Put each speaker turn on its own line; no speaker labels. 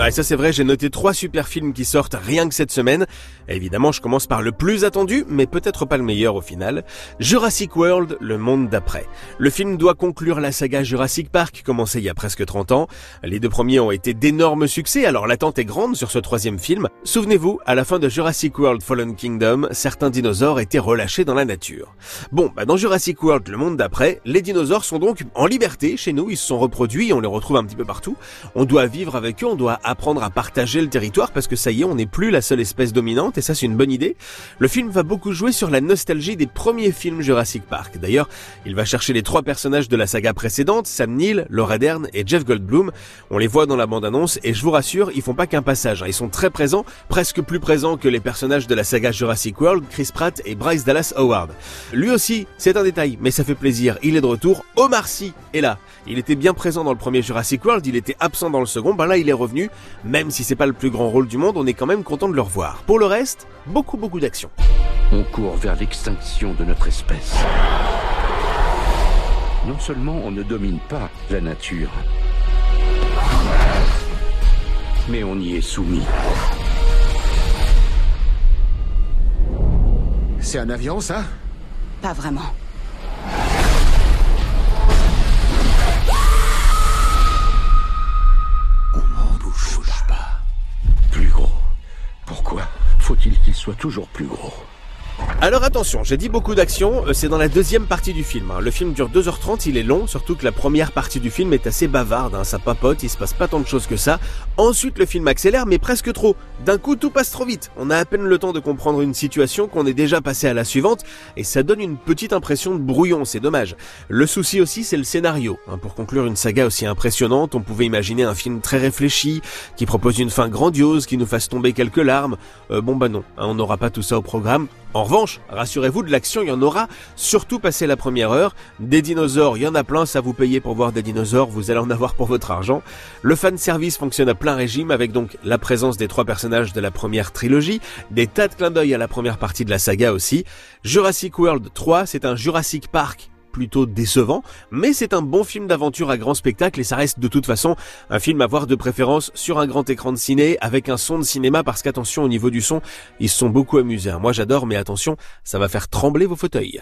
Ouais, ça c'est vrai, j'ai noté trois super films qui sortent rien que cette semaine. évidemment, je commence par le plus attendu, mais peut-être pas le meilleur au final. Jurassic World, le monde d'après. Le film doit conclure la saga Jurassic Park, commencée il y a presque 30 ans. Les deux premiers ont été d'énormes succès, alors l'attente est grande sur ce troisième film. Souvenez-vous, à la fin de Jurassic World Fallen Kingdom, certains dinosaures étaient relâchés dans la nature. Bon, bah dans Jurassic World, le monde d'après, les dinosaures sont donc en liberté chez nous, ils se sont reproduits, on les retrouve un petit peu partout. On doit vivre avec eux, on doit apprendre à partager le territoire parce que ça y est, on n'est plus la seule espèce dominante et ça c'est une bonne idée. Le film va beaucoup jouer sur la nostalgie des premiers films Jurassic Park. D'ailleurs, il va chercher les trois personnages de la saga précédente, Sam Neill, Laura Dern et Jeff Goldblum. On les voit dans la bande-annonce et je vous rassure, ils font pas qu'un passage, hein. ils sont très présents, presque plus présents que les personnages de la saga Jurassic World, Chris Pratt et Bryce Dallas Howard. Lui aussi, c'est un détail, mais ça fait plaisir, il est de retour. Omar Sy est là. Il était bien présent dans le premier Jurassic World, il était absent dans le second, ben là il est revenu. Même si c'est pas le plus grand rôle du monde, on est quand même content de le revoir. Pour le reste, beaucoup beaucoup d'action.
On court vers l'extinction de notre espèce. Non seulement on ne domine pas la nature, mais on y est soumis.
C'est un avion, ça?
Pas vraiment.
Soit toujours plus gros
alors attention, j'ai dit beaucoup d'action, euh, c'est dans la deuxième partie du film. Hein. Le film dure 2h30, il est long, surtout que la première partie du film est assez bavarde, hein. ça papote, il se passe pas tant de choses que ça. Ensuite le film accélère, mais presque trop. D'un coup tout passe trop vite, on a à peine le temps de comprendre une situation qu'on est déjà passé à la suivante, et ça donne une petite impression de brouillon, c'est dommage. Le souci aussi c'est le scénario. Hein. Pour conclure une saga aussi impressionnante, on pouvait imaginer un film très réfléchi, qui propose une fin grandiose, qui nous fasse tomber quelques larmes. Euh, bon bah non, on n'aura pas tout ça au programme. En revanche, rassurez-vous, de l'action, il y en aura, surtout passé la première heure. Des dinosaures, il y en a plein, ça vous payez pour voir des dinosaures, vous allez en avoir pour votre argent. Le fan service fonctionne à plein régime avec donc la présence des trois personnages de la première trilogie, des tas de clins d'œil à la première partie de la saga aussi. Jurassic World 3, c'est un Jurassic Park plutôt décevant, mais c'est un bon film d'aventure à grand spectacle et ça reste de toute façon un film à voir de préférence sur un grand écran de ciné avec un son de cinéma parce qu'attention au niveau du son, ils se sont beaucoup amusés. Moi j'adore mais attention, ça va faire trembler vos fauteuils.